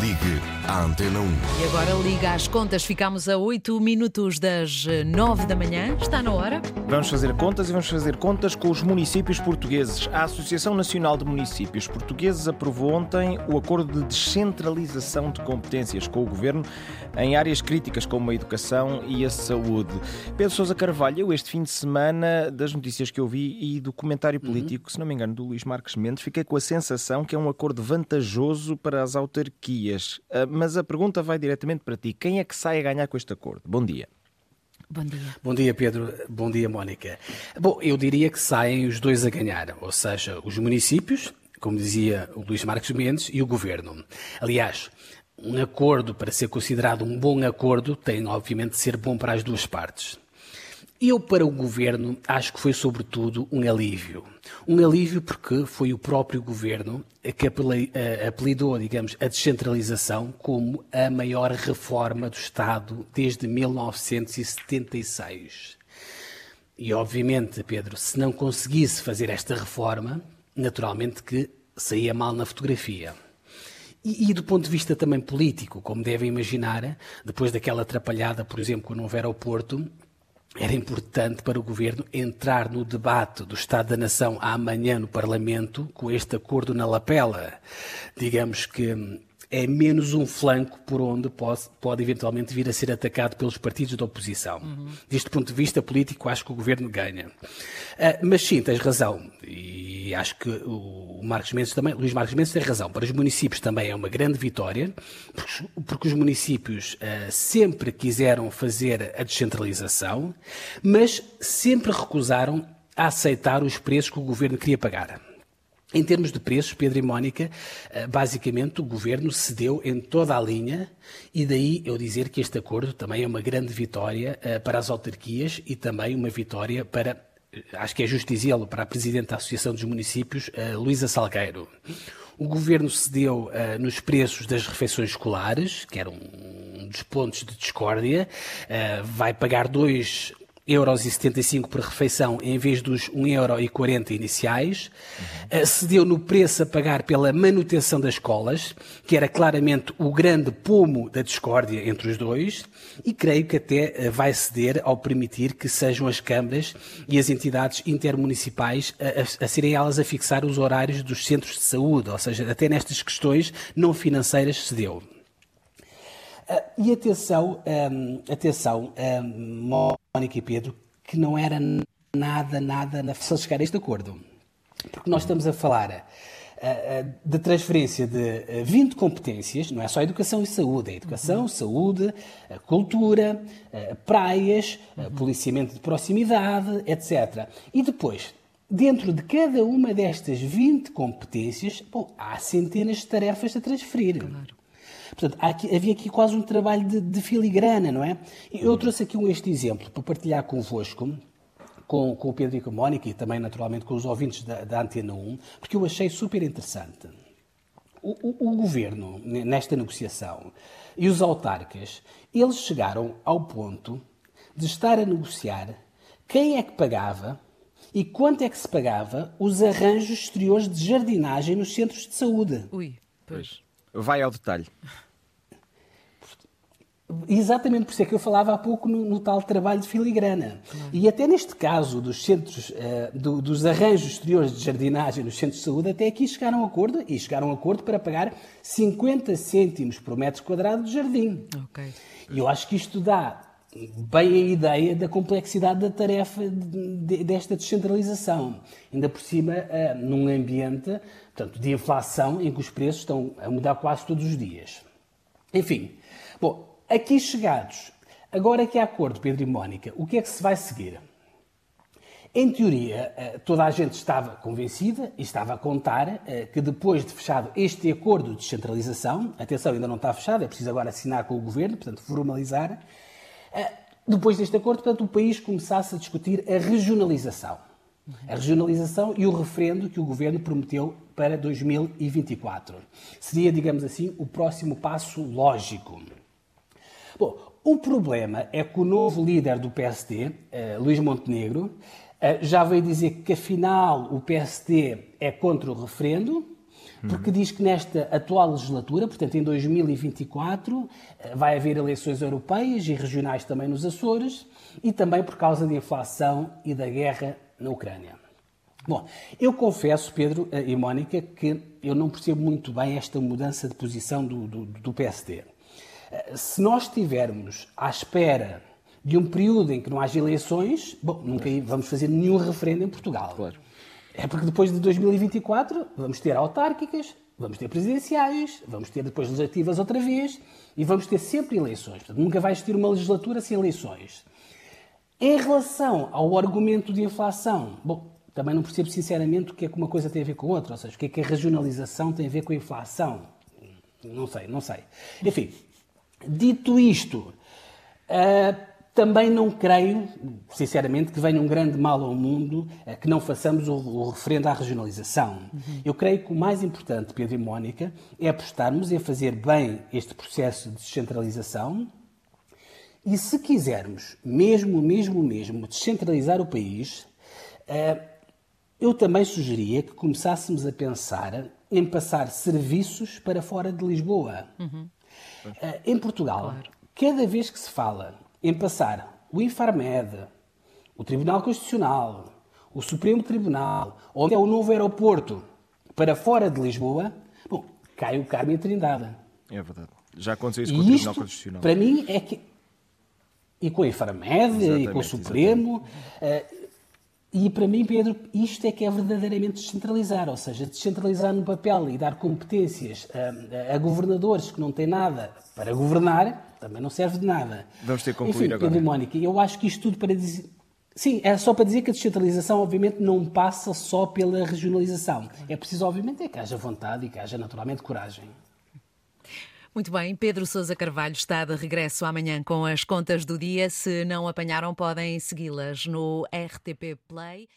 Ligue à Antena 1. E agora liga às contas. Ficamos a 8 minutos das 9 da manhã. Está na hora. Vamos fazer contas e vamos fazer contas com os municípios portugueses. A Associação Nacional de Municípios Portugueses aprovou ontem o acordo de descentralização de competências com o governo em áreas críticas como a educação e a saúde. Pedro Sousa Carvalho, eu este fim de semana, das notícias que eu vi e do comentário político, uhum. se não me engano, do Luís Marques Mendes, fiquei com a sensação que é um acordo vantajoso para as autarquias. Ah, mas a pergunta vai diretamente para ti. Quem é que sai a ganhar com este acordo? Bom dia. Bom dia. Bom dia, Pedro. Bom dia, Mónica. Bom, eu diria que saem os dois a ganhar, ou seja, os municípios, como dizia o Luís Marques Mendes, e o governo. Aliás, um acordo, para ser considerado um bom acordo, tem obviamente de ser bom para as duas partes. Eu, para o governo, acho que foi sobretudo um alívio. Um alívio porque foi o próprio governo que apelidou, digamos, a descentralização como a maior reforma do Estado desde 1976. E, obviamente, Pedro, se não conseguisse fazer esta reforma, naturalmente que saía mal na fotografia. E, e, do ponto de vista também político, como devem imaginar, depois daquela atrapalhada, por exemplo, quando houve aeroporto, era importante para o governo entrar no debate do Estado da Nação amanhã no Parlamento com este acordo na lapela. Digamos que é menos um flanco por onde pode, pode eventualmente vir a ser atacado pelos partidos da oposição. Uhum. Deste ponto de vista político, acho que o governo ganha. Uh, mas sim, tens razão. E acho que o Marcos Mendes também, Luís Marcos Mendes tem razão. Para os municípios também é uma grande vitória, porque, porque os municípios uh, sempre quiseram fazer a descentralização, mas sempre recusaram a aceitar os preços que o governo queria pagar. Em termos de preços, Pedro e Mónica, eh, basicamente o governo cedeu em toda a linha e daí eu dizer que este acordo também é uma grande vitória eh, para as autarquias e também uma vitória para, acho que é justo dizê-lo, para a Presidente da Associação dos Municípios, Luísa Salgueiro. O governo cedeu nos preços das refeições escolares, que era um dos pontos de discórdia, vai pagar dois euros e 75 por refeição em vez dos 1,40 euro iniciais. Uhum. Cedeu no preço a pagar pela manutenção das escolas, que era claramente o grande pomo da discórdia entre os dois, e creio que até eh, vai ceder ao permitir que sejam as câmaras e as entidades intermunicipais a, a, a serem elas a fixar os horários dos centros de saúde, ou seja, até nestas questões não financeiras cedeu. E atenção, um, atenção, um, Mónica e Pedro, que não era nada, nada fácil chegar a este acordo. Porque nós estamos a falar uh, de transferência de 20 competências, não é só educação e saúde, é educação, uhum. saúde, cultura, praias, uhum. policiamento de proximidade, etc. E depois, dentro de cada uma destas 20 competências, bom, há centenas de tarefas a transferir. Claro. Portanto, aqui, havia aqui quase um trabalho de, de, filigrana, não é? Eu trouxe aqui um, este exemplo para partilhar convosco, com, com o Pedro e com a Mónica e também, naturalmente, com os ouvintes da, da Antena 1, porque eu achei super interessante. O, o, o, governo, nesta negociação, e os autarcas, eles chegaram ao ponto de estar a negociar quem é que pagava e quanto é que se pagava os arranjos exteriores de jardinagem nos centros de saúde. Ui, pois. Vai ao detalhe. Exatamente por isso é que eu falava há pouco no, no tal trabalho de filigrana. E até neste caso dos centros, uh, do, dos arranjos exteriores de jardinagem nos centros de saúde, até aqui chegaram a acordo, e chegaram a acordo para pagar 50 cêntimos por metro quadrado de jardim. Okay. E eu acho que isto dá bem a ideia da complexidade da tarefa de, desta descentralização. Ainda por cima, uh, num ambiente portanto, de inflação em que os preços estão a mudar quase todos os dias. Enfim, bom, Aqui chegados, agora que há acordo, Pedro e Mónica, o que é que se vai seguir? Em teoria, eh, toda a gente estava convencida e estava a contar eh, que depois de fechado este acordo de descentralização, atenção, ainda não está fechado, é preciso agora assinar com o governo, portanto, formalizar, eh, depois deste acordo, portanto, o país começasse a discutir a regionalização. A regionalização e o referendo que o governo prometeu para 2024. Seria, digamos assim, o próximo passo lógico. Bom, o problema é que o novo líder do PSD, eh, Luís Montenegro, uh, já veio dizer que afinal o PSD é contra o referendo, porque diz que nesta atual legislatura, portanto em 2024, eh, vai haver eleições europeias e regionais também nos Açores e também por causa da inflação e da guerra na Ucrânia. Bom, eu confesso, Pedro eh, e Mónica, que eu não percebo muito bem esta mudança de posição do, do, do PSD. Eh, se nós estivermos à espera de um período em que não haja eleições, bom, nunca vamos fazer nenhum referendo em Portugal. Claro. É porque depois de 2024 vamos ter autárquicas, vamos ter presidenciais, vamos ter depois legislativas outra vez e vamos ter sempre eleições. Portanto, nunca vai existir uma legislatura sem eleições. Em relação ao argumento de inflação, bom, também não percebo sinceramente o que é que uma coisa tem a ver com outra, ou seja, o que é que a regionalização tem a ver com a inflação. Não sei, não sei. Enfim, dito isto, uh, também não creio, sinceramente, que venha um grande mal ao mundo eh, que não façamos o, o referendo à regionalização. Uhum. Eu creio que o mais importante, Pedro e Mónica, é apostarmos em fazer bem este processo de descentralização e, se quisermos, mesmo, mesmo, mesmo, descentralizar o país, eh, eu também sugeria que começássemos a pensar em passar serviços para fora de Lisboa. Uhum. Eh, em Portugal, claro. cada vez que se fala em passar o Infarmed, o Tribunal Constitucional, o Supremo Tribunal ou até o novo aeroporto para fora de Lisboa, bom, cai o Carmo a Trindade. É verdade. Já aconteceu isso com o Tribunal Constitucional. Para mim é que. E com a Infarmed, e com o Supremo. Uh, e para mim, Pedro, isto é que é verdadeiramente descentralizar, ou seja, descentralizar no papel e dar competências a, a governadores que não têm nada para governar também não serve de nada. Vamos ter que concluir Enfim, agora. Pedro Mónica, eu acho que isto tudo para dizer. Sim, é só para dizer que a descentralização, obviamente, não passa só pela regionalização. É preciso, obviamente, é que haja vontade e que haja, naturalmente, coragem. Muito bem, Pedro Sousa Carvalho está de regresso amanhã com as contas do dia. Se não apanharam, podem segui-las no RTP Play.